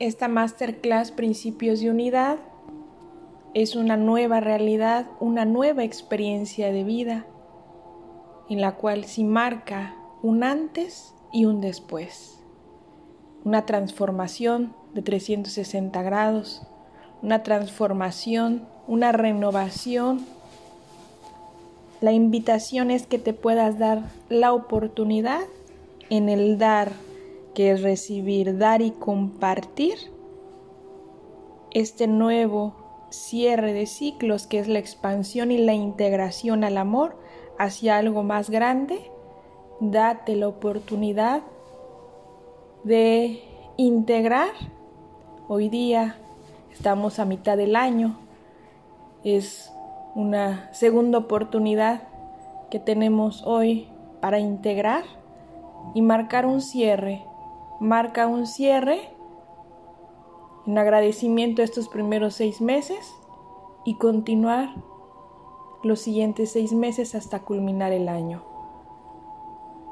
esta masterclass Principios de Unidad es una nueva realidad, una nueva experiencia de vida en la cual se marca un antes y un después. Una transformación de 360 grados, una transformación, una renovación. La invitación es que te puedas dar la oportunidad en el dar, que es recibir, dar y compartir este nuevo cierre de ciclos que es la expansión y la integración al amor hacia algo más grande, date la oportunidad de integrar. Hoy día estamos a mitad del año, es una segunda oportunidad que tenemos hoy para integrar y marcar un cierre. Marca un cierre en agradecimiento a estos primeros seis meses y continuar los siguientes seis meses hasta culminar el año.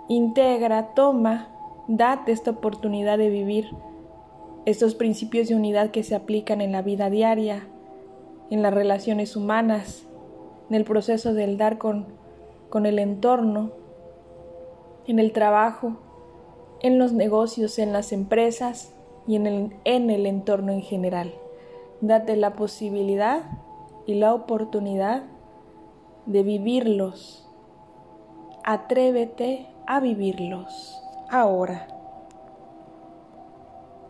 Integra, toma, date esta oportunidad de vivir estos principios de unidad que se aplican en la vida diaria, en las relaciones humanas, en el proceso del dar con, con el entorno, en el trabajo, en los negocios, en las empresas y en el, en el entorno en general. Date la posibilidad y la oportunidad de vivirlos. Atrévete a vivirlos ahora.